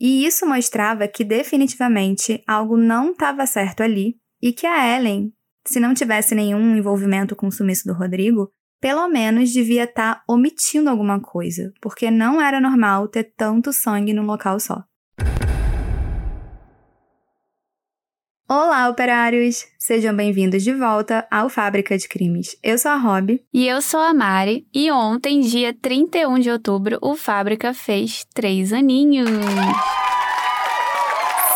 E isso mostrava que definitivamente algo não estava certo ali e que a Ellen, se não tivesse nenhum envolvimento com o sumiço do Rodrigo, pelo menos devia estar tá omitindo alguma coisa, porque não era normal ter tanto sangue num local só. Olá, operários! Sejam bem-vindos de volta ao Fábrica de Crimes. Eu sou a Rob. E eu sou a Mari. E ontem, dia 31 de outubro, o Fábrica fez três aninhos.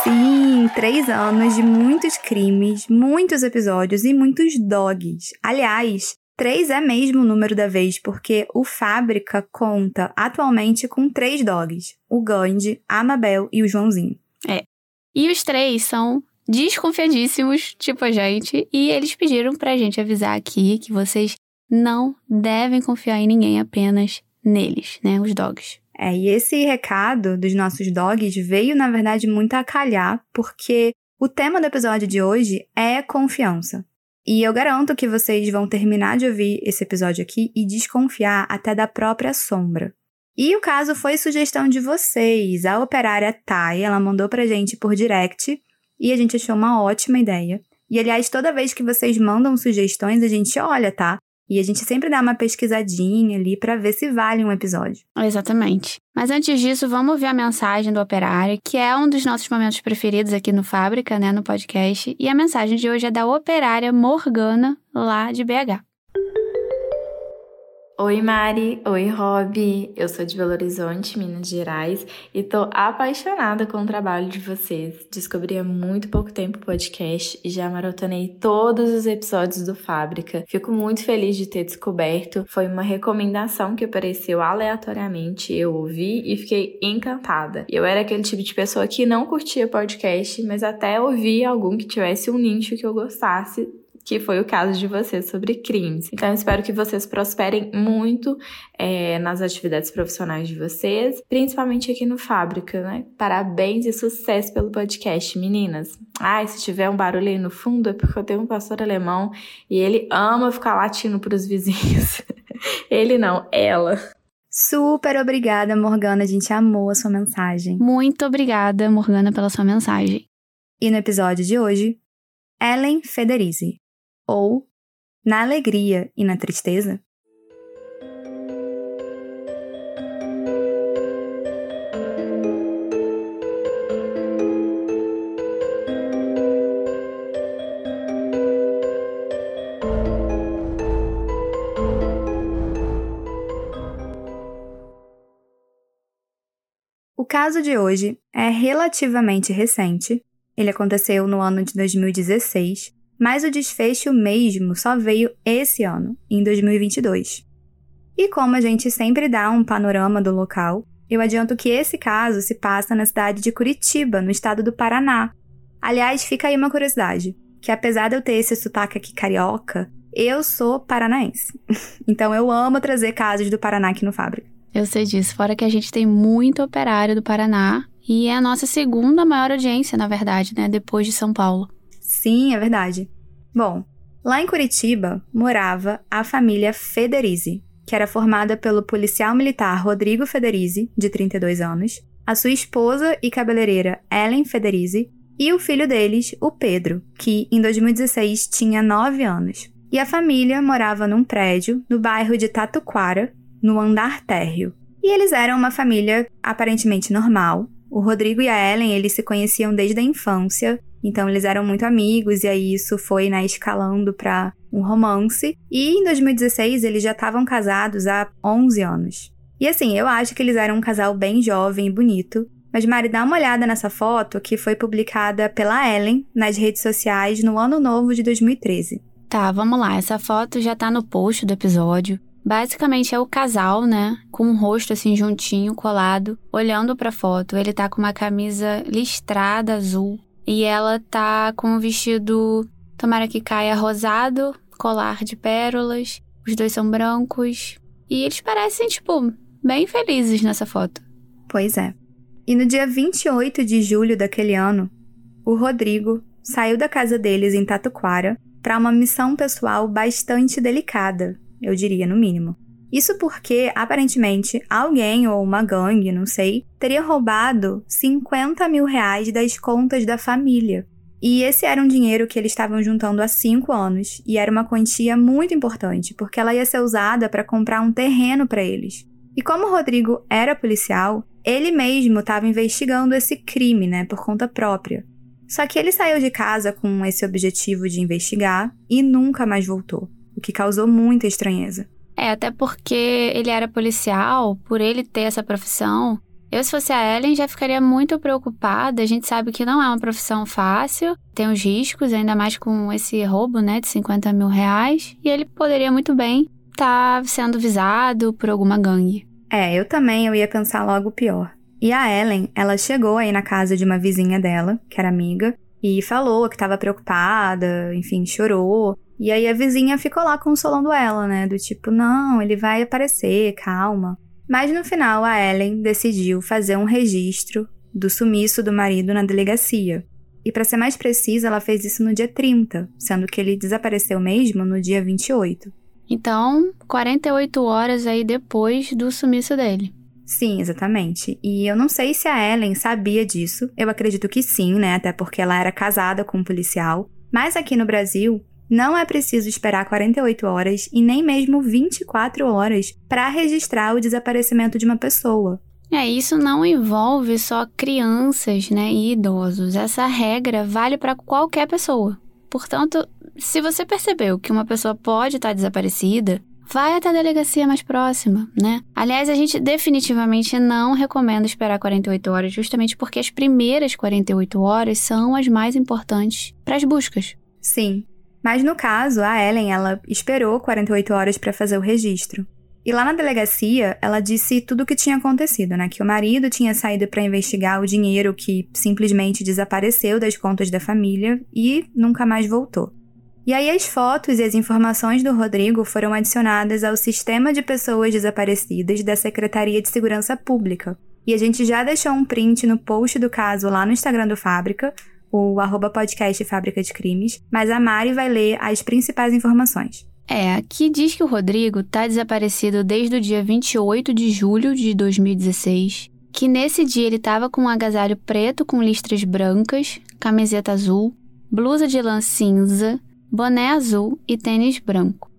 Sim, três anos de muitos crimes, muitos episódios e muitos dogs. Aliás, três é mesmo o número da vez, porque o Fábrica conta atualmente com três dogs: o Gandhi, a Amabel e o Joãozinho. É. E os três são desconfiadíssimos, tipo a gente, e eles pediram pra gente avisar aqui que vocês não devem confiar em ninguém, apenas neles, né, os dogs. É, e esse recado dos nossos dogs veio, na verdade, muito a calhar, porque o tema do episódio de hoje é confiança. E eu garanto que vocês vão terminar de ouvir esse episódio aqui e desconfiar até da própria sombra. E o caso foi sugestão de vocês. A operária Thay, ela mandou pra gente por direct e a gente achou uma ótima ideia. E aliás, toda vez que vocês mandam sugestões, a gente olha, tá? E a gente sempre dá uma pesquisadinha ali para ver se vale um episódio. Exatamente. Mas antes disso, vamos ouvir a mensagem do operário, que é um dos nossos momentos preferidos aqui no Fábrica, né, no podcast. E a mensagem de hoje é da operária Morgana, lá de BH. Oi Mari, oi Rob, eu sou de Belo Horizonte, Minas Gerais e tô apaixonada com o trabalho de vocês. Descobri há muito pouco tempo o podcast e já maratonei todos os episódios do Fábrica. Fico muito feliz de ter descoberto, foi uma recomendação que apareceu aleatoriamente, eu ouvi e fiquei encantada. Eu era aquele tipo de pessoa que não curtia podcast, mas até ouvi algum que tivesse um nicho que eu gostasse que foi o caso de vocês sobre crimes. Então, espero que vocês prosperem muito é, nas atividades profissionais de vocês, principalmente aqui no Fábrica, né? Parabéns e sucesso pelo podcast, meninas. Ai, se tiver um barulho aí no fundo, é porque eu tenho um pastor alemão e ele ama ficar latindo pros vizinhos. ele não, ela. Super obrigada, Morgana. A gente amou a sua mensagem. Muito obrigada, Morgana, pela sua mensagem. E no episódio de hoje, Ellen Federizi, ou na alegria e na tristeza? O caso de hoje é relativamente recente. Ele aconteceu no ano de 2016 mas o desfecho mesmo só veio esse ano, em 2022. E como a gente sempre dá um panorama do local, eu adianto que esse caso se passa na cidade de Curitiba, no estado do Paraná. Aliás, fica aí uma curiosidade, que apesar de eu ter esse sotaque aqui carioca, eu sou paranaense. então eu amo trazer casos do Paraná aqui no Fábrica. Eu sei disso, fora que a gente tem muito operário do Paraná e é a nossa segunda maior audiência, na verdade, né, depois de São Paulo. Sim, é verdade. Bom, lá em Curitiba morava a família Federizi, que era formada pelo policial militar Rodrigo Federizi, de 32 anos, a sua esposa e cabeleireira Ellen Federizi e o filho deles, o Pedro, que em 2016 tinha 9 anos. E a família morava num prédio no bairro de Tatuquara, no andar térreo. E eles eram uma família aparentemente normal. O Rodrigo e a Ellen, eles se conheciam desde a infância então eles eram muito amigos e aí isso foi né, escalando para um romance. E em 2016 eles já estavam casados há 11 anos. E assim, eu acho que eles eram um casal bem jovem e bonito. Mas Mari, dá uma olhada nessa foto que foi publicada pela Ellen nas redes sociais no ano novo de 2013. Tá, vamos lá. Essa foto já tá no post do episódio. Basicamente é o casal, né, com o rosto assim juntinho, colado, olhando para a foto. Ele tá com uma camisa listrada azul, e ela tá com um vestido, tomara que caia rosado, colar de pérolas. Os dois são brancos. E eles parecem, tipo, bem felizes nessa foto. Pois é. E no dia 28 de julho daquele ano, o Rodrigo saiu da casa deles em Tatuquara para uma missão pessoal bastante delicada, eu diria no mínimo. Isso porque, aparentemente, alguém ou uma gangue, não sei, teria roubado 50 mil reais das contas da família. E esse era um dinheiro que eles estavam juntando há cinco anos, e era uma quantia muito importante, porque ela ia ser usada para comprar um terreno para eles. E como o Rodrigo era policial, ele mesmo estava investigando esse crime, né, por conta própria. Só que ele saiu de casa com esse objetivo de investigar e nunca mais voltou, o que causou muita estranheza. É, até porque ele era policial, por ele ter essa profissão. Eu, se fosse a Ellen, já ficaria muito preocupada. A gente sabe que não é uma profissão fácil, tem os riscos, ainda mais com esse roubo, né, de 50 mil reais. E ele poderia muito bem estar tá sendo visado por alguma gangue. É, eu também eu ia pensar logo pior. E a Ellen, ela chegou aí na casa de uma vizinha dela, que era amiga, e falou que estava preocupada, enfim, chorou. E aí a vizinha ficou lá consolando ela, né? Do tipo, não, ele vai aparecer, calma. Mas no final a Ellen decidiu fazer um registro do sumiço do marido na delegacia. E para ser mais precisa, ela fez isso no dia 30, sendo que ele desapareceu mesmo no dia 28. Então, 48 horas aí depois do sumiço dele. Sim, exatamente. E eu não sei se a Ellen sabia disso. Eu acredito que sim, né? Até porque ela era casada com um policial. Mas aqui no Brasil, não é preciso esperar 48 horas e nem mesmo 24 horas para registrar o desaparecimento de uma pessoa. É, isso não envolve só crianças, né, e idosos. Essa regra vale para qualquer pessoa. Portanto, se você percebeu que uma pessoa pode estar desaparecida, vai até a delegacia mais próxima, né? Aliás, a gente definitivamente não recomenda esperar 48 horas, justamente porque as primeiras 48 horas são as mais importantes para as buscas. Sim. Mas no caso, a Ellen, ela esperou 48 horas para fazer o registro. E lá na delegacia, ela disse tudo o que tinha acontecido, né? Que o marido tinha saído para investigar o dinheiro que simplesmente desapareceu das contas da família e nunca mais voltou. E aí as fotos e as informações do Rodrigo foram adicionadas ao sistema de pessoas desaparecidas da Secretaria de Segurança Pública. E a gente já deixou um print no post do caso lá no Instagram do Fábrica, o arroba podcast Fábrica de Crimes, mas a Mari vai ler as principais informações. É, aqui diz que o Rodrigo está desaparecido desde o dia 28 de julho de 2016, que nesse dia ele estava com um agasalho preto com listras brancas, camiseta azul, blusa de lã cinza, boné azul e tênis branco.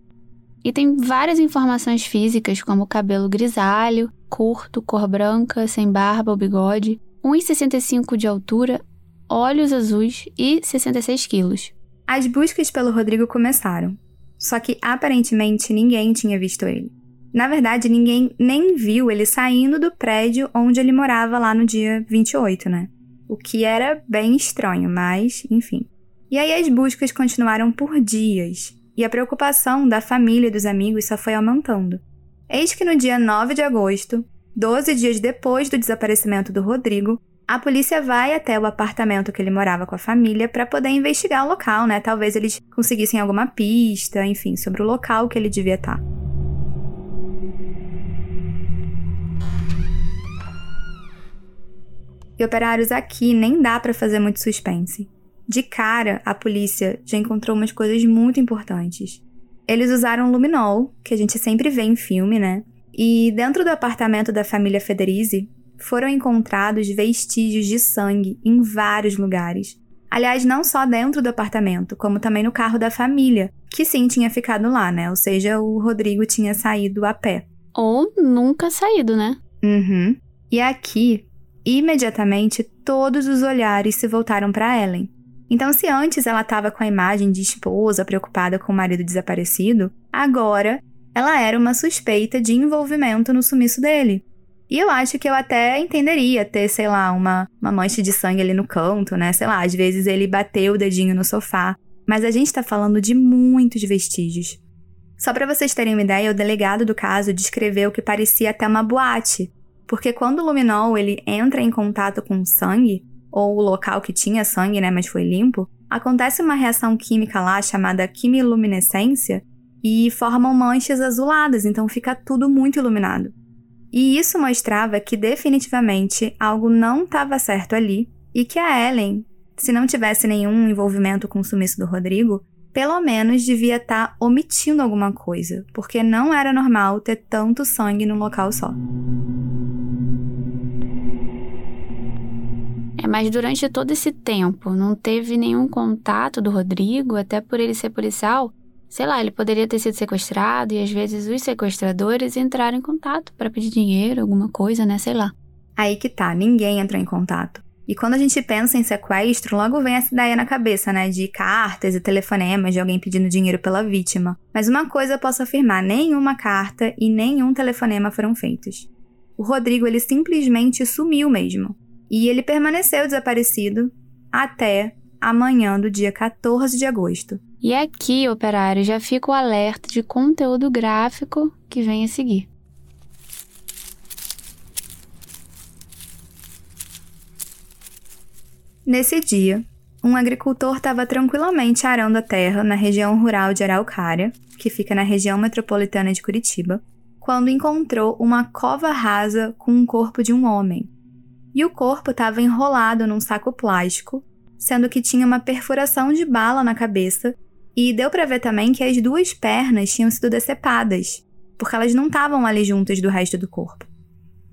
E tem várias informações físicas, como cabelo grisalho, curto, cor branca, sem barba ou bigode, 1,65 de altura, olhos azuis e 66 quilos. As buscas pelo Rodrigo começaram, só que aparentemente ninguém tinha visto ele. Na verdade, ninguém nem viu ele saindo do prédio onde ele morava lá no dia 28, né? O que era bem estranho, mas enfim. E aí as buscas continuaram por dias, e a preocupação da família e dos amigos só foi aumentando. Eis que no dia 9 de agosto, 12 dias depois do desaparecimento do Rodrigo, a polícia vai até o apartamento que ele morava com a família para poder investigar o local, né? Talvez eles conseguissem alguma pista, enfim, sobre o local que ele devia estar. Tá. E operários aqui nem dá para fazer muito suspense. De cara, a polícia já encontrou umas coisas muito importantes. Eles usaram luminol, que a gente sempre vê em filme, né? E dentro do apartamento da família Federizi, foram encontrados vestígios de sangue em vários lugares. Aliás, não só dentro do apartamento, como também no carro da família, que sim tinha ficado lá, né? Ou seja, o Rodrigo tinha saído a pé. Ou nunca saído, né? Uhum. E aqui, imediatamente, todos os olhares se voltaram para Ellen. Então, se antes ela estava com a imagem de esposa preocupada com o marido desaparecido, agora ela era uma suspeita de envolvimento no sumiço dele. E eu acho que eu até entenderia ter, sei lá, uma, uma mancha de sangue ali no canto, né? Sei lá, às vezes ele bateu o dedinho no sofá. Mas a gente tá falando de muitos vestígios. Só para vocês terem uma ideia, o delegado do caso descreveu que parecia até uma boate, porque quando o luminol ele entra em contato com o sangue, ou o local que tinha sangue, né, mas foi limpo, acontece uma reação química lá chamada quimiluminescência e formam manchas azuladas, então fica tudo muito iluminado. E isso mostrava que definitivamente algo não estava certo ali e que a Ellen, se não tivesse nenhum envolvimento com o sumiço do Rodrigo, pelo menos devia estar tá omitindo alguma coisa, porque não era normal ter tanto sangue num local só. É, mas durante todo esse tempo não teve nenhum contato do Rodrigo, até por ele ser policial. Sei lá, ele poderia ter sido sequestrado e às vezes os sequestradores entraram em contato para pedir dinheiro, alguma coisa, né? Sei lá. Aí que tá, ninguém entrou em contato. E quando a gente pensa em sequestro, logo vem essa ideia na cabeça, né? De cartas e telefonemas de alguém pedindo dinheiro pela vítima. Mas uma coisa eu posso afirmar: nenhuma carta e nenhum telefonema foram feitos. O Rodrigo, ele simplesmente sumiu mesmo. E ele permaneceu desaparecido até amanhã do dia 14 de agosto. E aqui, operário, já fica o alerta de conteúdo gráfico que vem a seguir. Nesse dia, um agricultor estava tranquilamente arando a terra na região rural de Araucária, que fica na região metropolitana de Curitiba, quando encontrou uma cova rasa com um corpo de um homem. E o corpo estava enrolado num saco plástico, sendo que tinha uma perfuração de bala na cabeça, e deu para ver também que as duas pernas tinham sido decepadas, porque elas não estavam ali juntas do resto do corpo.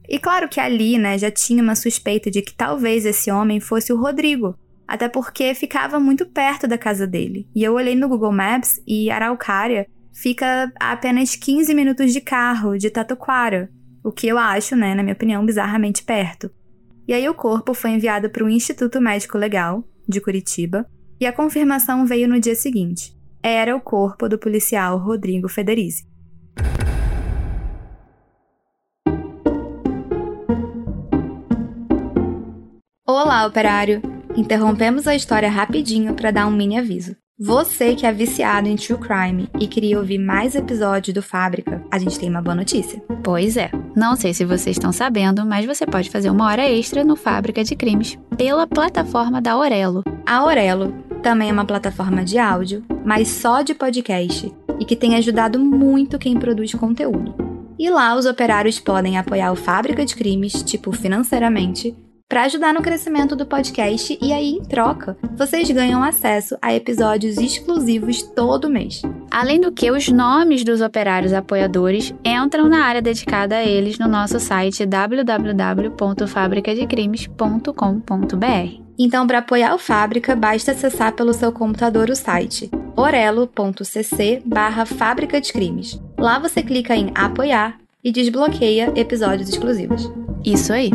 E claro que ali, né, já tinha uma suspeita de que talvez esse homem fosse o Rodrigo, até porque ficava muito perto da casa dele. E eu olhei no Google Maps e Araucária fica a apenas 15 minutos de carro de Tatuquara, o que eu acho, né, na minha opinião, bizarramente perto. E aí o corpo foi enviado para o Instituto Médico Legal de Curitiba e a confirmação veio no dia seguinte. Era o corpo do policial Rodrigo Federizi. Olá, operário! Interrompemos a história rapidinho para dar um mini aviso. Você que é viciado em true crime e queria ouvir mais episódios do Fábrica, a gente tem uma boa notícia. Pois é. Não sei se vocês estão sabendo, mas você pode fazer uma hora extra no Fábrica de Crimes pela plataforma da Aurelo. A Aurelo também é uma plataforma de áudio, mas só de podcast, e que tem ajudado muito quem produz conteúdo. E lá os operários podem apoiar o Fábrica de Crimes, tipo financeiramente, para ajudar no crescimento do podcast e aí, em troca, vocês ganham acesso a episódios exclusivos todo mês. Além do que, os nomes dos operários apoiadores entram na área dedicada a eles no nosso site www.fabricadecrimes.com.br. Então, para apoiar o Fábrica, basta acessar pelo seu computador o site orelo.cc barra Fábrica de Crimes. Lá você clica em apoiar e desbloqueia episódios exclusivos. Isso aí!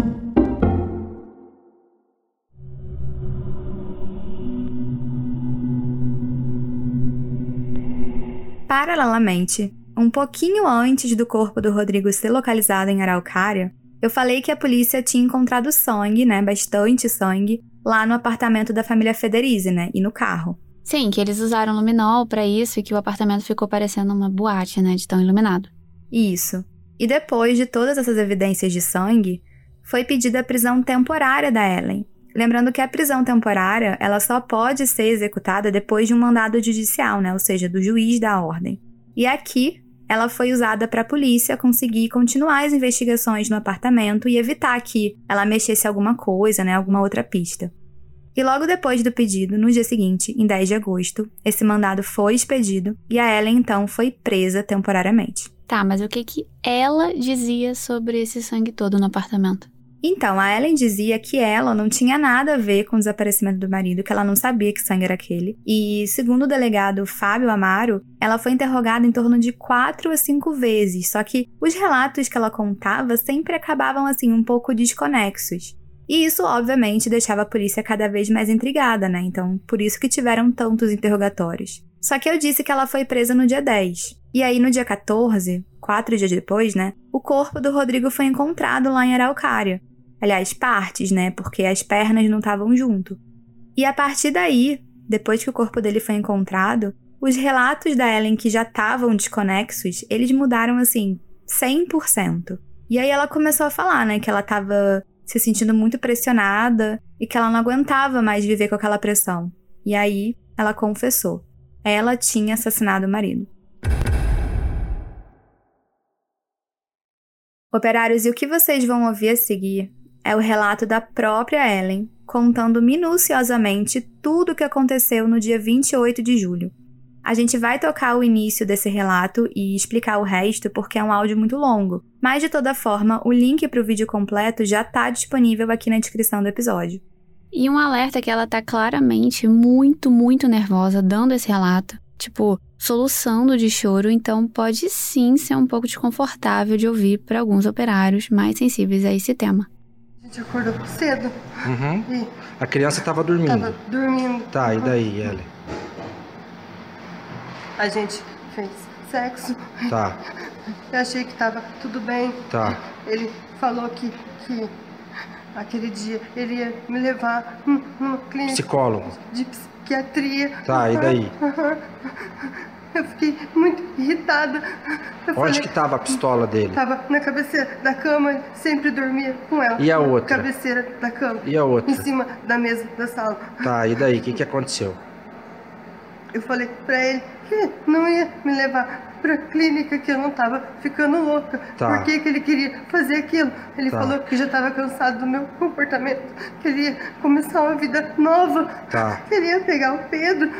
Paralelamente, um pouquinho antes do corpo do Rodrigo ser localizado em Araucária, eu falei que a polícia tinha encontrado sangue, né, bastante sangue, lá no apartamento da família Federizi, né, e no carro. Sim, que eles usaram luminol para isso e que o apartamento ficou parecendo uma boate, né, de tão iluminado. Isso. E depois de todas essas evidências de sangue, foi pedida a prisão temporária da Ellen, Lembrando que a prisão temporária, ela só pode ser executada depois de um mandado judicial, né? Ou seja, do juiz da ordem. E aqui, ela foi usada para a polícia conseguir continuar as investigações no apartamento e evitar que ela mexesse alguma coisa, né, alguma outra pista. E logo depois do pedido, no dia seguinte, em 10 de agosto, esse mandado foi expedido e a Ellen então foi presa temporariamente. Tá, mas o que que ela dizia sobre esse sangue todo no apartamento? Então, a Ellen dizia que ela não tinha nada a ver com o desaparecimento do marido, que ela não sabia que sangue era aquele. E, segundo o delegado Fábio Amaro, ela foi interrogada em torno de quatro a cinco vezes, só que os relatos que ela contava sempre acabavam assim um pouco desconexos. E isso, obviamente, deixava a polícia cada vez mais intrigada, né? Então, por isso que tiveram tantos interrogatórios. Só que eu disse que ela foi presa no dia 10. E aí, no dia 14, quatro dias depois, né? O corpo do Rodrigo foi encontrado lá em Araucária. Aliás, partes, né? Porque as pernas não estavam junto. E a partir daí, depois que o corpo dele foi encontrado, os relatos da Ellen que já estavam desconexos, eles mudaram assim 100%. E aí ela começou a falar, né, que ela estava se sentindo muito pressionada e que ela não aguentava mais viver com aquela pressão. E aí ela confessou. Ela tinha assassinado o marido. Operários, e o que vocês vão ouvir a seguir é o relato da própria Ellen, contando minuciosamente tudo o que aconteceu no dia 28 de julho. A gente vai tocar o início desse relato e explicar o resto porque é um áudio muito longo. Mas de toda forma, o link para o vídeo completo já está disponível aqui na descrição do episódio. E um alerta que ela tá claramente muito, muito nervosa dando esse relato. Tipo, soluçando de choro, então pode sim ser um pouco desconfortável de ouvir para alguns operários mais sensíveis a esse tema. A gente acordou cedo. Uhum. E A criança tava dormindo. tava dormindo. Tá, e daí, Ellen? A gente fez sexo. Tá, Eu achei que tava tudo bem. tá. Ele falou que, que aquele dia ele ia me levar numa clínica Psicólogo. de psiquiatria. Tá, e daí? Eu fiquei muito irritada. Eu Onde falei, que tava a pistola dele? Tava na cabeceira da cama, sempre dormia com ela. E a na outra? cabeceira da cama. E a outra? Em cima da mesa da sala. Tá, e daí? O que que aconteceu? Eu falei pra ele que não ia me levar pra clínica, que eu não tava ficando louca. Tá. Por que, que ele queria fazer aquilo? Ele Tá. falou que já tava cansado do meu comportamento, que ele ia começar uma vida nova. Tá. Queria pegar o Pedro.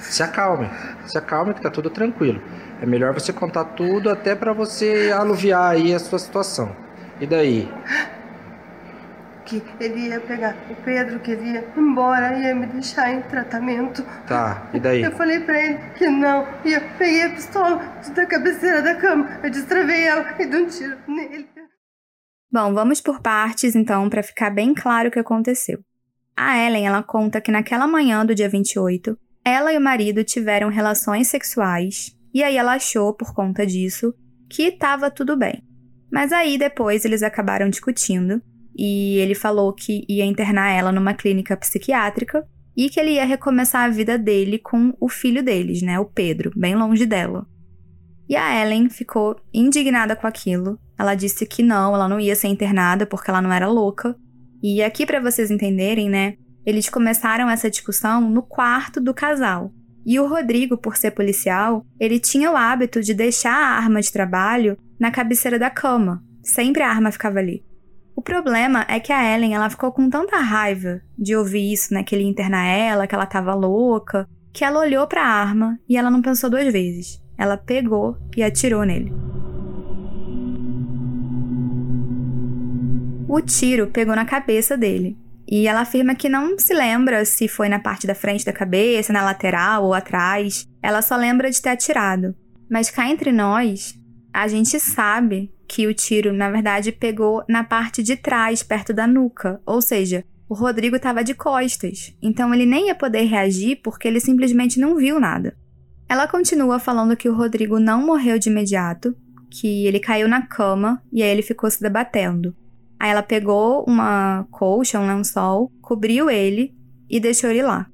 Se acalme. Se acalme que tá tudo tranquilo. É melhor você contar tudo até pra você aluviar aí a sua situação. E daí? Que ele ia pegar o Pedro, que ele ia embora, ia me deixar em tratamento. Tá, e daí? Eu falei pra ele que não. E eu peguei a pistola da cabeceira da cama. Eu destravei ela e dei um tiro nele. Bom, vamos por partes então para ficar bem claro o que aconteceu. A Ellen, ela conta que naquela manhã do dia 28, ela e o marido tiveram relações sexuais e aí ela achou por conta disso que estava tudo bem. Mas aí depois eles acabaram discutindo e ele falou que ia internar ela numa clínica psiquiátrica e que ele ia recomeçar a vida dele com o filho deles, né, o Pedro, bem longe dela. E a Ellen ficou indignada com aquilo. Ela disse que não, ela não ia ser internada porque ela não era louca. E aqui para vocês entenderem, né, eles começaram essa discussão no quarto do casal. E o Rodrigo, por ser policial, ele tinha o hábito de deixar a arma de trabalho na cabeceira da cama. Sempre a arma ficava ali. O problema é que a Ellen, ela ficou com tanta raiva de ouvir isso, né, que ele ia internar ela, que ela tava louca, que ela olhou para a arma e ela não pensou duas vezes. Ela pegou e atirou nele. O tiro pegou na cabeça dele. E ela afirma que não se lembra se foi na parte da frente da cabeça, na lateral ou atrás. Ela só lembra de ter atirado. Mas cá entre nós, a gente sabe que o tiro, na verdade, pegou na parte de trás, perto da nuca. Ou seja, o Rodrigo estava de costas. Então ele nem ia poder reagir porque ele simplesmente não viu nada. Ela continua falando que o Rodrigo não morreu de imediato, que ele caiu na cama e aí ele ficou se debatendo. Aí ela pegou uma colcha, um lençol, cobriu ele e deixou ele lá.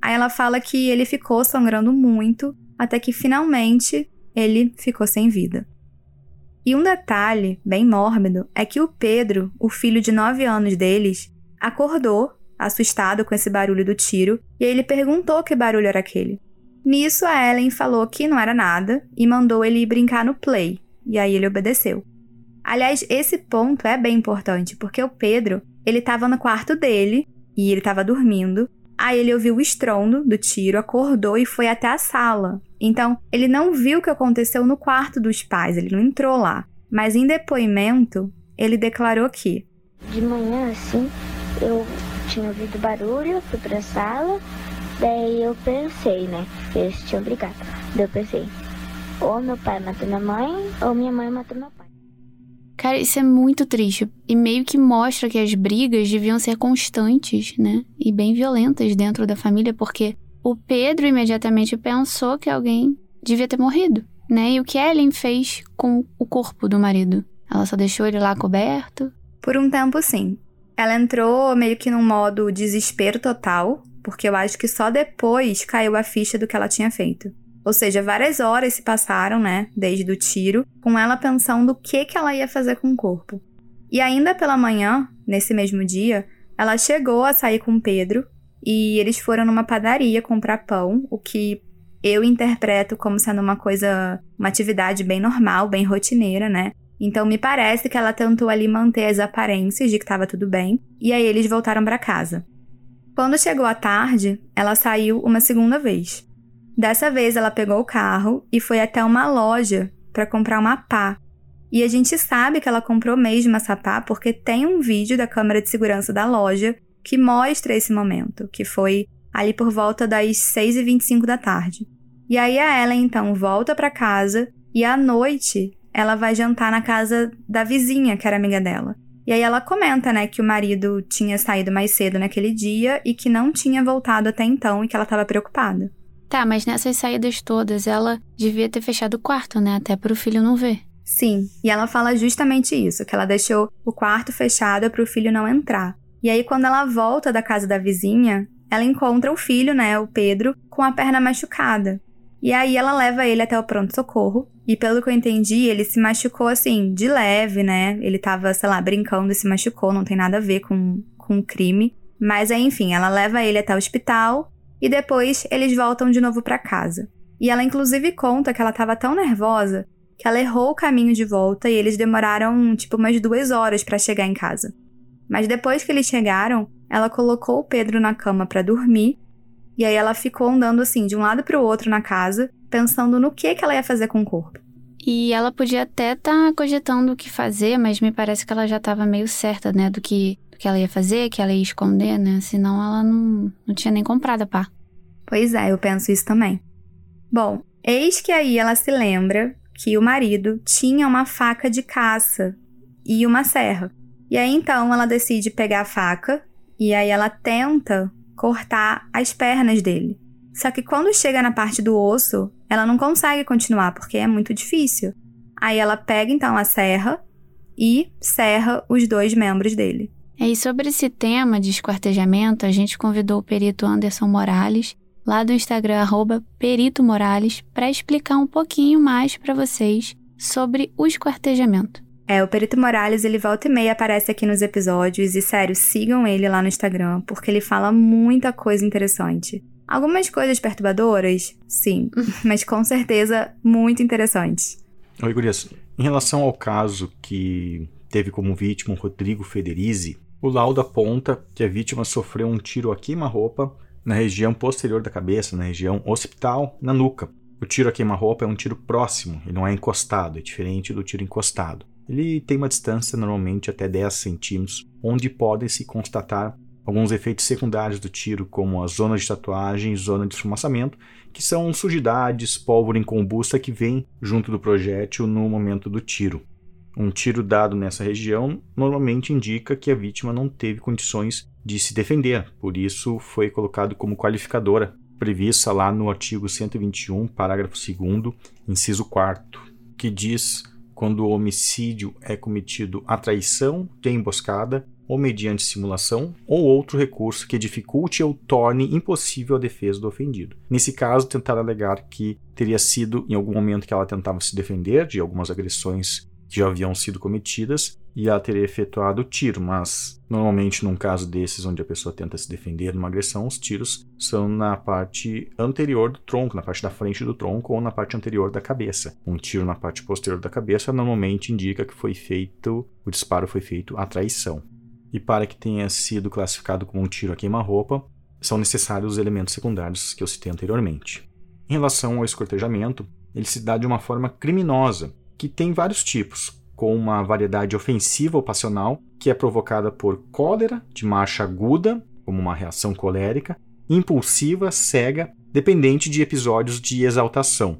Aí ela fala que ele ficou sangrando muito até que finalmente ele ficou sem vida. E um detalhe bem mórbido é que o Pedro, o filho de 9 anos deles, acordou, assustado com esse barulho do tiro, e ele perguntou que barulho era aquele. Nisso, a Ellen falou que não era nada e mandou ele brincar no play, e aí ele obedeceu. Aliás, esse ponto é bem importante, porque o Pedro, ele estava no quarto dele e ele estava dormindo. Aí ele ouviu o estrondo do tiro, acordou e foi até a sala. Então, ele não viu o que aconteceu no quarto dos pais, ele não entrou lá. Mas em depoimento, ele declarou que De manhã, assim, eu tinha ouvido barulho, fui pra sala, daí eu pensei, né? Eles tinham brigado. Daí eu pensei, ou meu pai matou minha mãe, ou minha mãe matou meu pai. Cara, isso é muito triste. E meio que mostra que as brigas deviam ser constantes, né? E bem violentas dentro da família, porque o Pedro imediatamente pensou que alguém devia ter morrido, né? E o que Ellen fez com o corpo do marido? Ela só deixou ele lá coberto? Por um tempo, sim. Ela entrou meio que num modo desespero total, porque eu acho que só depois caiu a ficha do que ela tinha feito. Ou seja, várias horas se passaram, né, desde o tiro, com ela pensando o que, que ela ia fazer com o corpo. E ainda pela manhã, nesse mesmo dia, ela chegou a sair com Pedro e eles foram numa padaria comprar pão, o que eu interpreto como sendo uma coisa, uma atividade bem normal, bem rotineira, né? Então me parece que ela tentou ali manter as aparências de que estava tudo bem, e aí eles voltaram para casa. Quando chegou a tarde, ela saiu uma segunda vez. Dessa vez ela pegou o carro e foi até uma loja para comprar uma pá. E a gente sabe que ela comprou mesmo essa pá porque tem um vídeo da câmera de segurança da loja que mostra esse momento, que foi ali por volta das 6h25 da tarde. E aí a Ellen então volta para casa e à noite ela vai jantar na casa da vizinha, que era amiga dela. E aí ela comenta, né, que o marido tinha saído mais cedo naquele dia e que não tinha voltado até então e que ela estava preocupada. Tá, mas nessas saídas todas ela devia ter fechado o quarto, né, até para o filho não ver. Sim, e ela fala justamente isso, que ela deixou o quarto fechado para o filho não entrar. E aí quando ela volta da casa da vizinha, ela encontra o filho, né, o Pedro, com a perna machucada. E aí ela leva ele até o pronto-socorro. E pelo que eu entendi, ele se machucou assim, de leve, né? Ele tava, sei lá, brincando e se machucou, não tem nada a ver com, com o crime. Mas aí, enfim, ela leva ele até o hospital e depois eles voltam de novo para casa. E ela inclusive conta que ela tava tão nervosa que ela errou o caminho de volta e eles demoraram tipo umas duas horas para chegar em casa. Mas depois que eles chegaram, ela colocou o Pedro na cama para dormir e aí ela ficou andando assim, de um lado para o outro na casa, pensando no que, que ela ia fazer com o corpo. E ela podia até estar tá cogitando o que fazer, mas me parece que ela já estava meio certa, né, do que, que ela ia fazer, que ela ia esconder, né? Senão ela não, não tinha nem comprado a pá. Pois é, eu penso isso também. Bom, eis que aí ela se lembra que o marido tinha uma faca de caça e uma serra. E aí então ela decide pegar a faca e aí ela tenta cortar as pernas dele. Só que quando chega na parte do osso, ela não consegue continuar porque é muito difícil. Aí ela pega então a serra e serra os dois membros dele. É, e sobre esse tema de esquartejamento, a gente convidou o perito Anderson Morales, lá do Instagram arroba Perito Morales, para explicar um pouquinho mais para vocês sobre o esquartejamento. É, o Perito Morales, ele volta e meia aparece aqui nos episódios e, sério, sigam ele lá no Instagram, porque ele fala muita coisa interessante. Algumas coisas perturbadoras, sim, mas com certeza muito interessantes. Oi, Gurias. Em relação ao caso que teve como vítima o Rodrigo Federizi, o laudo aponta que a vítima sofreu um tiro a queima-roupa na região posterior da cabeça, na região occipital, na nuca. O tiro a queima-roupa é um tiro próximo, ele não é encostado, é diferente do tiro encostado. Ele tem uma distância normalmente até 10 centímetros, onde podem se constatar alguns efeitos secundários do tiro, como a zona de tatuagem e zona de esfumaçamento, que são sujidades, pólvora incombusta que vem junto do projétil no momento do tiro. Um tiro dado nessa região normalmente indica que a vítima não teve condições de se defender, por isso foi colocado como qualificadora, prevista lá no artigo 121, parágrafo 2, inciso 4, que diz quando o homicídio é cometido à traição, de emboscada ou mediante simulação ou outro recurso que dificulte ou torne impossível a defesa do ofendido. Nesse caso, tentar alegar que teria sido em algum momento que ela tentava se defender de algumas agressões já haviam sido cometidas e ela teria efetuado o tiro, mas normalmente num caso desses onde a pessoa tenta se defender de uma agressão, os tiros são na parte anterior do tronco, na parte da frente do tronco ou na parte anterior da cabeça. Um tiro na parte posterior da cabeça normalmente indica que foi feito, o disparo foi feito à traição. E para que tenha sido classificado como um tiro a queima-roupa, são necessários os elementos secundários que eu citei anteriormente. Em relação ao escortejamento, ele se dá de uma forma criminosa, que tem vários tipos, com uma variedade ofensiva ou passional, que é provocada por cólera de marcha aguda, como uma reação colérica, impulsiva, cega, dependente de episódios de exaltação,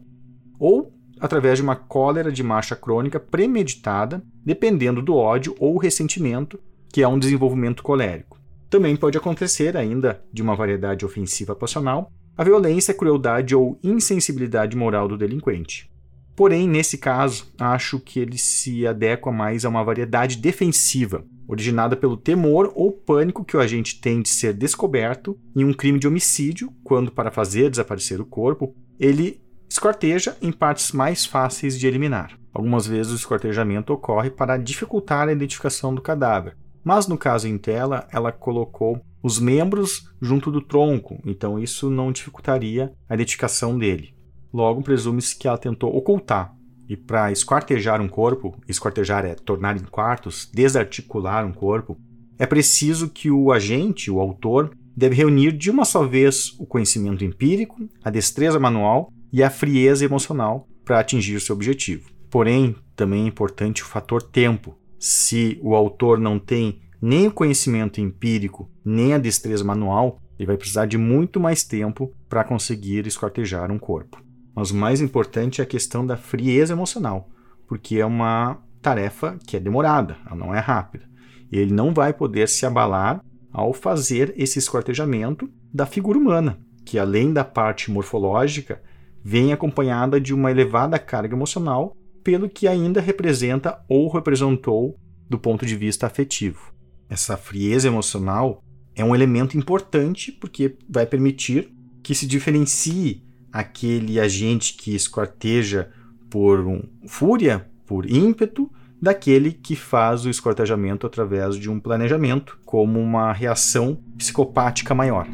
ou através de uma cólera de marcha crônica premeditada, dependendo do ódio ou ressentimento, que é um desenvolvimento colérico. Também pode acontecer, ainda de uma variedade ofensiva passional, a violência, crueldade ou insensibilidade moral do delinquente. Porém, nesse caso, acho que ele se adequa mais a uma variedade defensiva, originada pelo temor ou pânico que o agente tem de ser descoberto em um crime de homicídio, quando, para fazer desaparecer o corpo, ele escorteja em partes mais fáceis de eliminar. Algumas vezes o escortejamento ocorre para dificultar a identificação do cadáver, mas no caso em tela, ela colocou os membros junto do tronco, então isso não dificultaria a identificação dele. Logo, presume-se que ela tentou ocultar. E para esquartejar um corpo, esquartejar é tornar em quartos, desarticular um corpo, é preciso que o agente, o autor, deve reunir de uma só vez o conhecimento empírico, a destreza manual e a frieza emocional para atingir seu objetivo. Porém, também é importante o fator tempo. Se o autor não tem nem o conhecimento empírico, nem a destreza manual, ele vai precisar de muito mais tempo para conseguir escortejar um corpo. Mas o mais importante é a questão da frieza emocional, porque é uma tarefa que é demorada, ela não é rápida. Ele não vai poder se abalar ao fazer esse escortejamento da figura humana, que além da parte morfológica, vem acompanhada de uma elevada carga emocional, pelo que ainda representa ou representou do ponto de vista afetivo. Essa frieza emocional é um elemento importante porque vai permitir que se diferencie aquele agente que esquarteja por um, fúria, por ímpeto, daquele que faz o esquartejamento através de um planejamento, como uma reação psicopática maior.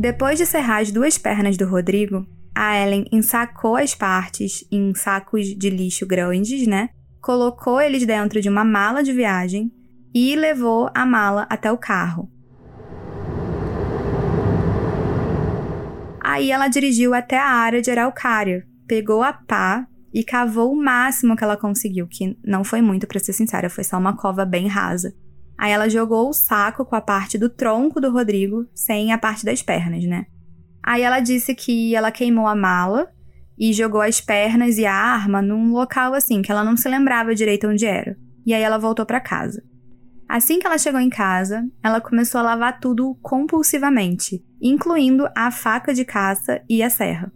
Depois de serrar as duas pernas do Rodrigo, a Ellen ensacou as partes em sacos de lixo grandes, né? Colocou eles dentro de uma mala de viagem e levou a mala até o carro. Aí ela dirigiu até a área de Araucária, pegou a pá e cavou o máximo que ela conseguiu, que não foi muito, para ser sincera, foi só uma cova bem rasa. Aí ela jogou o saco com a parte do tronco do Rodrigo, sem a parte das pernas, né? Aí ela disse que ela queimou a mala e jogou as pernas e a arma num local assim que ela não se lembrava direito onde era. E aí ela voltou para casa. Assim que ela chegou em casa, ela começou a lavar tudo compulsivamente, incluindo a faca de caça e a serra.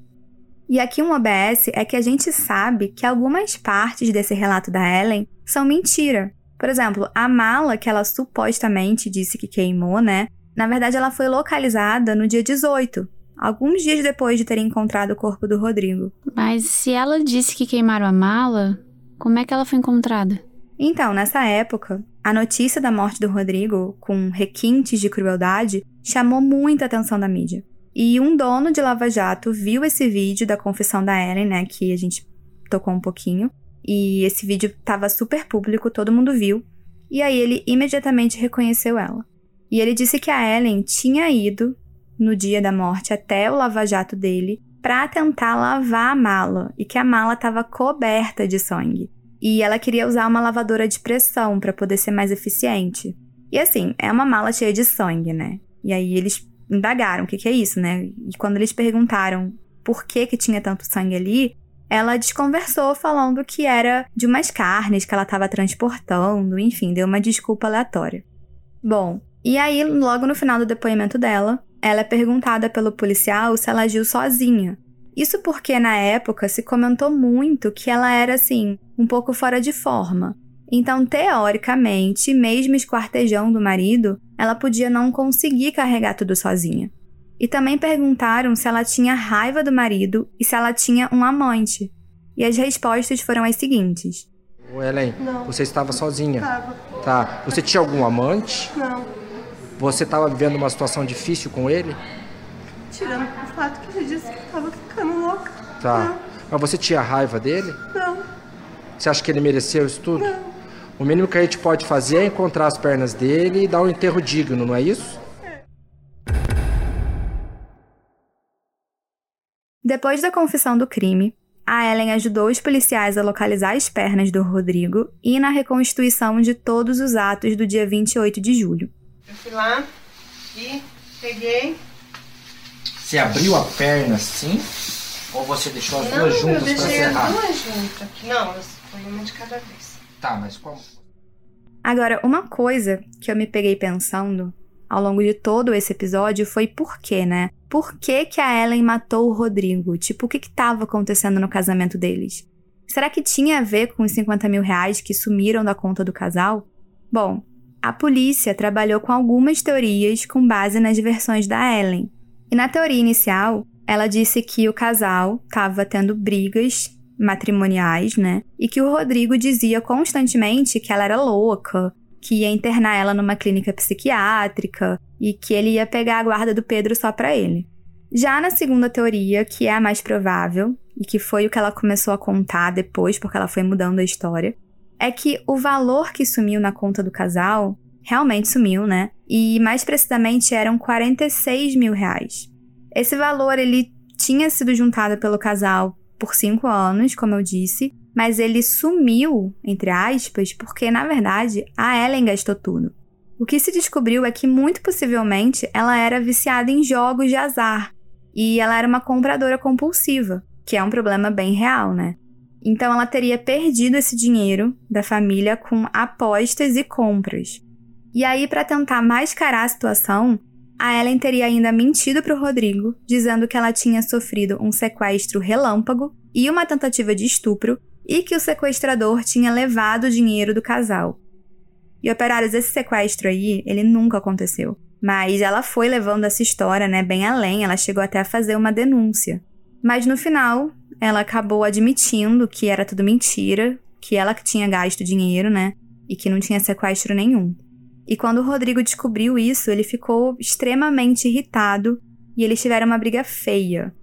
E aqui um OBS é que a gente sabe que algumas partes desse relato da Ellen são mentira. Por exemplo, a mala que ela supostamente disse que queimou, né? Na verdade, ela foi localizada no dia 18, alguns dias depois de ter encontrado o corpo do Rodrigo. Mas se ela disse que queimaram a mala, como é que ela foi encontrada? Então, nessa época, a notícia da morte do Rodrigo, com requintes de crueldade, chamou muita atenção da mídia. E um dono de Lava Jato viu esse vídeo da confissão da Ellen, né, que a gente tocou um pouquinho, e esse vídeo estava super público, todo mundo viu, e aí ele imediatamente reconheceu ela. E ele disse que a Ellen tinha ido no dia da morte até o Lava Jato dele para tentar lavar a mala e que a mala estava coberta de sangue e ela queria usar uma lavadora de pressão para poder ser mais eficiente. E assim, é uma mala cheia de sangue, né? E aí eles indagaram o que, que é isso, né? E quando eles perguntaram por que, que tinha tanto sangue ali, ela desconversou falando que era de umas carnes que ela estava transportando, enfim, deu uma desculpa aleatória. Bom, e aí, logo no final do depoimento dela, ela é perguntada pelo policial se ela agiu sozinha, isso porque na época se comentou muito que ela era assim, um pouco fora de forma. Então, teoricamente, mesmo esquartejando o marido, ela podia não conseguir carregar tudo sozinha. E também perguntaram se ela tinha raiva do marido e se ela tinha um amante. E as respostas foram as seguintes: Ô Ellen, não. você estava sozinha? Tava. Tá. Você tinha algum amante? Não. Você estava vivendo uma situação difícil com ele? Tirando o fato que ele disse que estava. Tá. Não. Mas você tinha raiva dele? Não. Você acha que ele mereceu isso tudo? Não. O mínimo que a gente pode fazer é encontrar as pernas dele e dar um enterro digno, não é isso? Depois da confissão do crime, a Ellen ajudou os policiais a localizar as pernas do Rodrigo e na reconstituição de todos os atos do dia 28 de julho. Eu fui lá e peguei Você abriu a perna assim? Ou você deixou as duas Não, eu juntas para deixei as duas juntas. Não, foi uma de cada vez. Tá, mas como? Agora, uma coisa que eu me peguei pensando ao longo de todo esse episódio foi por quê, né? Por que, que a Ellen matou o Rodrigo? Tipo, o que estava acontecendo no casamento deles? Será que tinha a ver com os 50 mil reais que sumiram da conta do casal? Bom, a polícia trabalhou com algumas teorias com base nas versões da Ellen. E na teoria inicial, ela disse que o casal estava tendo brigas matrimoniais, né? E que o Rodrigo dizia constantemente que ela era louca, que ia internar ela numa clínica psiquiátrica e que ele ia pegar a guarda do Pedro só para ele. Já na segunda teoria, que é a mais provável, e que foi o que ela começou a contar depois, porque ela foi mudando a história, é que o valor que sumiu na conta do casal realmente sumiu, né? E mais precisamente eram 46 mil reais. Esse valor ele tinha sido juntado pelo casal por cinco anos, como eu disse, mas ele sumiu, entre aspas, porque na verdade a Ellen gastou tudo. O que se descobriu é que muito possivelmente ela era viciada em jogos de azar e ela era uma compradora compulsiva, que é um problema bem real, né? Então ela teria perdido esse dinheiro da família com apostas e compras. E aí, para tentar mascarar a situação, a Ellen teria ainda mentido para o Rodrigo, dizendo que ela tinha sofrido um sequestro relâmpago e uma tentativa de estupro e que o sequestrador tinha levado o dinheiro do casal. E operários, esse sequestro aí, ele nunca aconteceu. Mas ela foi levando essa história, né, bem além, ela chegou até a fazer uma denúncia. Mas no final, ela acabou admitindo que era tudo mentira, que ela que tinha gasto dinheiro, né, e que não tinha sequestro nenhum. E quando o Rodrigo descobriu isso, ele ficou extremamente irritado e eles tiveram uma briga feia.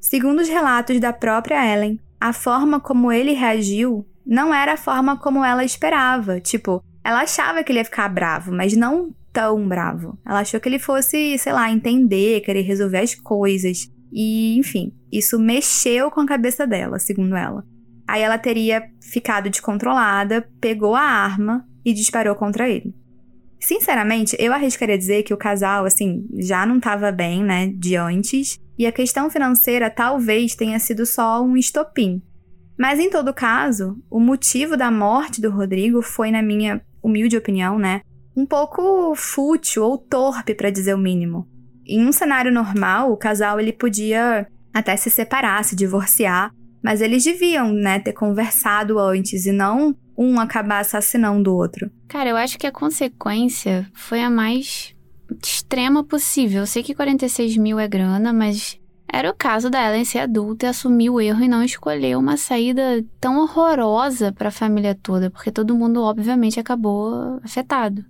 Segundo os relatos da própria Ellen, a forma como ele reagiu não era a forma como ela esperava. Tipo, ela achava que ele ia ficar bravo, mas não tão bravo. Ela achou que ele fosse, sei lá, entender, querer resolver as coisas. E, enfim, isso mexeu com a cabeça dela, segundo ela. Aí ela teria ficado descontrolada, pegou a arma e disparou contra ele. Sinceramente, eu arriscaria dizer que o casal, assim, já não estava bem, né, de antes, e a questão financeira talvez tenha sido só um estopim. Mas em todo caso, o motivo da morte do Rodrigo foi, na minha humilde opinião, né, um pouco fútil ou torpe, para dizer o mínimo. Em um cenário normal, o casal ele podia até se separar, se divorciar, mas eles deviam, né, ter conversado antes e não um acabar assassinando o outro. Cara, eu acho que a consequência foi a mais extrema possível. Eu sei que 46 mil é grana, mas era o caso da Ellen ser adulta e assumir o erro e não escolher uma saída tão horrorosa para a família toda, porque todo mundo, obviamente, acabou afetado.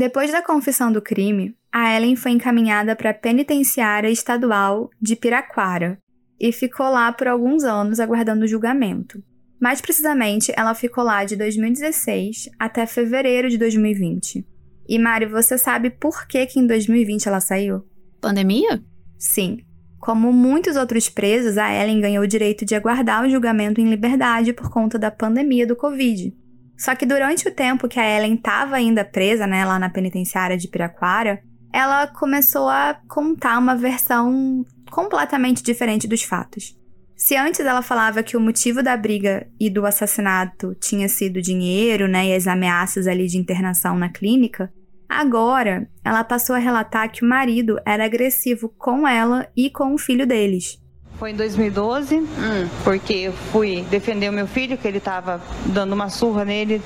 Depois da confissão do crime, a Ellen foi encaminhada para a penitenciária estadual de Piraquara e ficou lá por alguns anos aguardando o julgamento. Mais precisamente, ela ficou lá de 2016 até fevereiro de 2020. E Mari, você sabe por que, que em 2020 ela saiu? Pandemia? Sim. Como muitos outros presos, a Ellen ganhou o direito de aguardar o julgamento em liberdade por conta da pandemia do Covid. Só que durante o tempo que a Ellen estava ainda presa, né, lá na penitenciária de Piraquara, ela começou a contar uma versão completamente diferente dos fatos. Se antes ela falava que o motivo da briga e do assassinato tinha sido dinheiro, né, e as ameaças ali de internação na clínica, agora ela passou a relatar que o marido era agressivo com ela e com o filho deles. Foi em 2012, hum. porque eu fui defender o meu filho, que ele estava dando uma surra nele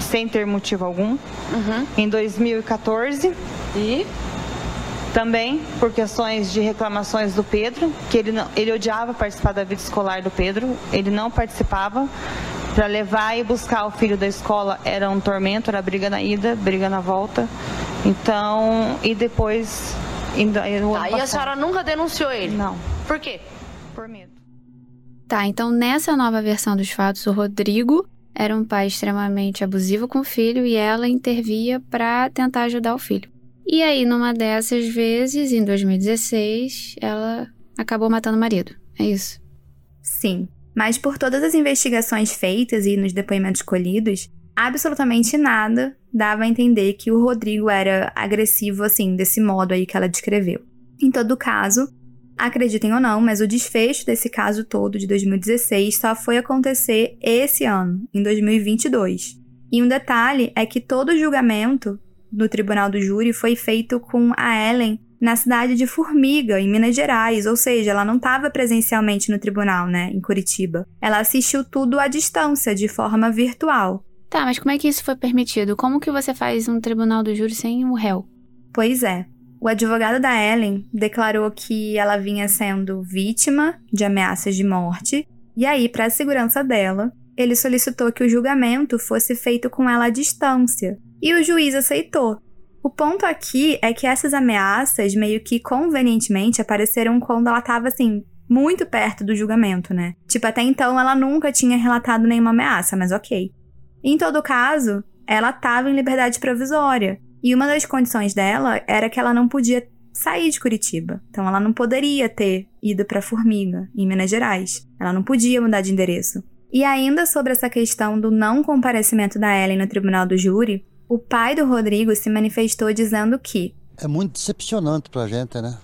sem ter motivo algum. Uhum. Em 2014. E? Também por questões de reclamações do Pedro, que ele, não, ele odiava participar da vida escolar do Pedro, ele não participava. Para levar e buscar o filho da escola era um tormento, era briga na ida, briga na volta. Então, e depois. Aí a senhora nunca denunciou ele? Não. Por quê? Por medo. Tá, então nessa nova versão dos fatos, o Rodrigo era um pai extremamente abusivo com o filho e ela intervia para tentar ajudar o filho. E aí, numa dessas vezes, em 2016, ela acabou matando o marido. É isso? Sim. Mas por todas as investigações feitas e nos depoimentos colhidos, absolutamente nada dava a entender que o Rodrigo era agressivo assim, desse modo aí que ela descreveu. Em todo caso, Acreditem ou não, mas o desfecho desse caso todo de 2016 só foi acontecer esse ano, em 2022. E um detalhe é que todo o julgamento no tribunal do júri foi feito com a Ellen na cidade de Formiga, em Minas Gerais, ou seja, ela não estava presencialmente no tribunal, né, em Curitiba. Ela assistiu tudo à distância, de forma virtual. Tá, mas como é que isso foi permitido? Como que você faz um tribunal do júri sem o réu? Pois é. O advogado da Ellen declarou que ela vinha sendo vítima de ameaças de morte, e aí, para a segurança dela, ele solicitou que o julgamento fosse feito com ela à distância, e o juiz aceitou. O ponto aqui é que essas ameaças, meio que convenientemente, apareceram quando ela estava assim, muito perto do julgamento, né? Tipo, até então ela nunca tinha relatado nenhuma ameaça, mas ok. Em todo caso, ela estava em liberdade provisória. E uma das condições dela era que ela não podia sair de Curitiba. Então ela não poderia ter ido para Formiga, em Minas Gerais. Ela não podia mudar de endereço. E ainda sobre essa questão do não comparecimento da Ellen no tribunal do júri, o pai do Rodrigo se manifestou dizendo que é muito decepcionante pra gente, né?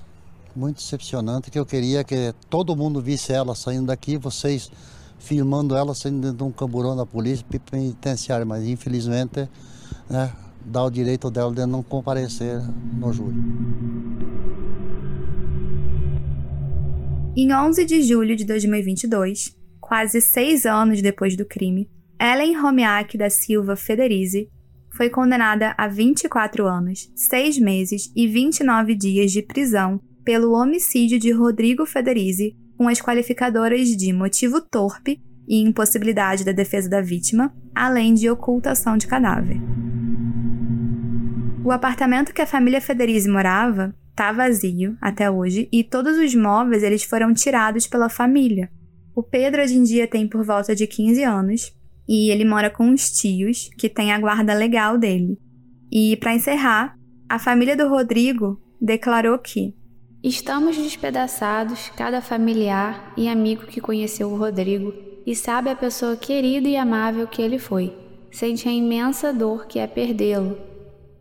Muito decepcionante que eu queria que todo mundo visse ela saindo daqui, vocês filmando ela saindo de um camburão da polícia penitenciária, mas infelizmente, né, dá o direito dela de não comparecer no júri. Em 11 de julho de 2022, quase seis anos depois do crime, Ellen Romiak da Silva Federizi foi condenada a 24 anos, 6 meses e 29 dias de prisão pelo homicídio de Rodrigo Federizi, com as qualificadoras de motivo torpe e impossibilidade da defesa da vítima, além de ocultação de cadáver. O apartamento que a família Federizi morava está vazio até hoje e todos os móveis eles foram tirados pela família. O Pedro hoje em dia tem por volta de 15 anos e ele mora com os tios, que tem a guarda legal dele. E para encerrar, a família do Rodrigo declarou que Estamos despedaçados, cada familiar e amigo que conheceu o Rodrigo e sabe a pessoa querida e amável que ele foi. Sente a imensa dor que é perdê-lo.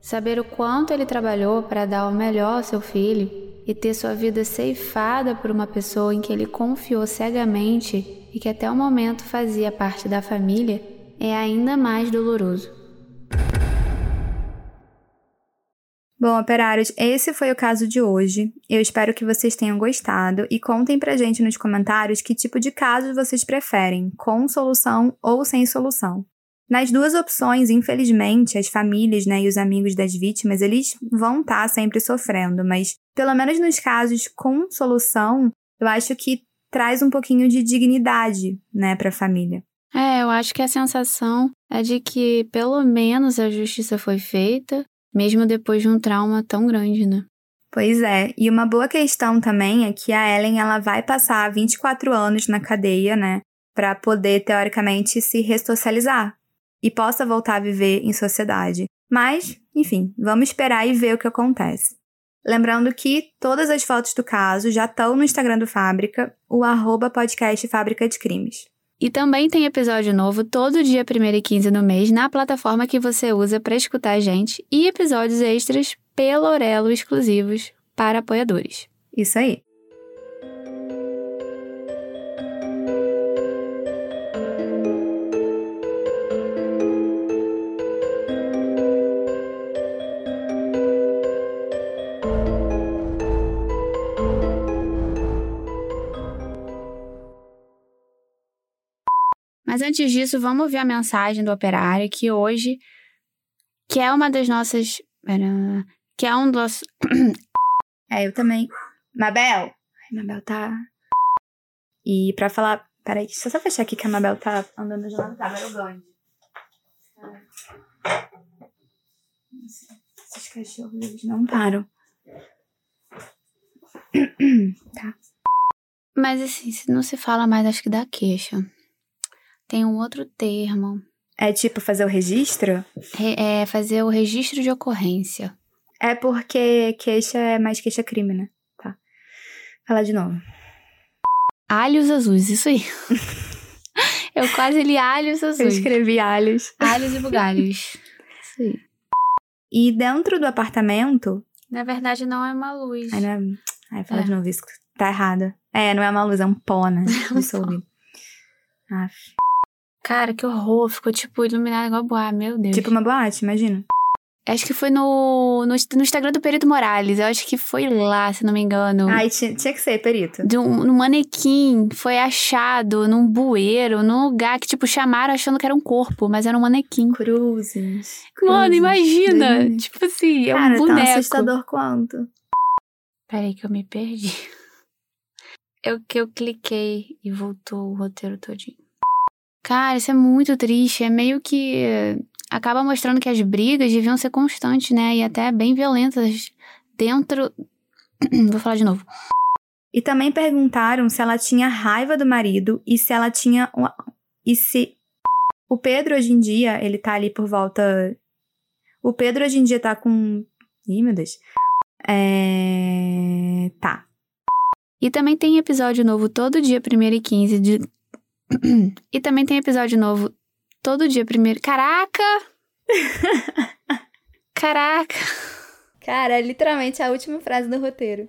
Saber o quanto ele trabalhou para dar o melhor ao seu filho e ter sua vida ceifada por uma pessoa em que ele confiou cegamente e que até o momento fazia parte da família é ainda mais doloroso. Bom, operários, esse foi o caso de hoje. Eu espero que vocês tenham gostado e contem pra gente nos comentários que tipo de casos vocês preferem, com solução ou sem solução. Nas duas opções, infelizmente, as famílias né, e os amigos das vítimas, eles vão estar tá sempre sofrendo, mas pelo menos nos casos com solução, eu acho que traz um pouquinho de dignidade, né, para a família. É, eu acho que a sensação é de que pelo menos a justiça foi feita, mesmo depois de um trauma tão grande, né? Pois é, e uma boa questão também é que a Ellen ela vai passar 24 anos na cadeia, né, para poder teoricamente se ressocializar e possa voltar a viver em sociedade. Mas, enfim, vamos esperar e ver o que acontece. Lembrando que todas as fotos do caso já estão no Instagram do Fábrica, o arroba podcast Fábrica de Crimes. E também tem episódio novo todo dia 1 e 15 no mês na plataforma que você usa para escutar a gente e episódios extras pelo Orelo exclusivos para apoiadores. Isso aí. Antes disso, vamos ver a mensagem do operário que hoje, que é uma das nossas. Que é um dos. é, eu também. Mabel! Ai, Mabel tá. E pra falar. Peraí, deixa eu só fechar aqui que a Mabel tá andando de lado. Tá, agora eu ganho. Esses cachorros eles não param. tá. Mas assim, não se fala mais, acho que da queixa. Tem um outro termo. É tipo fazer o registro? Re é fazer o registro de ocorrência. É porque queixa é mais queixa-crime, né? Tá. Fala de novo. Alhos azuis, isso aí. Eu quase li alhos azuis. Eu escrevi alhos. Alhos e bugalhos. Isso aí. E dentro do apartamento. Na verdade, não é uma luz. Ai, não é... Ai fala é. de novo isso. Tá errado. É, não é uma luz, é um pó, né? É Dissolvido. Aff. Cara, que horror. Ficou, tipo, iluminado igual boate, meu Deus. Tipo uma boate, imagina. Acho que foi no, no, no, Instagram do Perito Morales. Eu acho que foi lá, se não me engano. Ai, tinha, tinha que ser, Perito. De um, um manequim. Foi achado num bueiro, num lugar que, tipo, chamaram achando que era um corpo, mas era um manequim. Cruzes. Mano, imagina. Tipo assim, é Cara, um boneco. Tá assustador quanto. Peraí que eu me perdi. Eu que eu cliquei e voltou o roteiro todinho. Cara, isso é muito triste. É meio que. Acaba mostrando que as brigas deviam ser constantes, né? E até bem violentas dentro. Vou falar de novo. E também perguntaram se ela tinha raiva do marido e se ela tinha. E se. O Pedro, hoje em dia, ele tá ali por volta. O Pedro, hoje em dia, tá com. Ih, meu Deus. É. Tá. E também tem episódio novo todo dia, 1 e 15 de. E também tem episódio novo todo dia, primeiro. Caraca! Caraca! Cara, é literalmente a última frase do roteiro.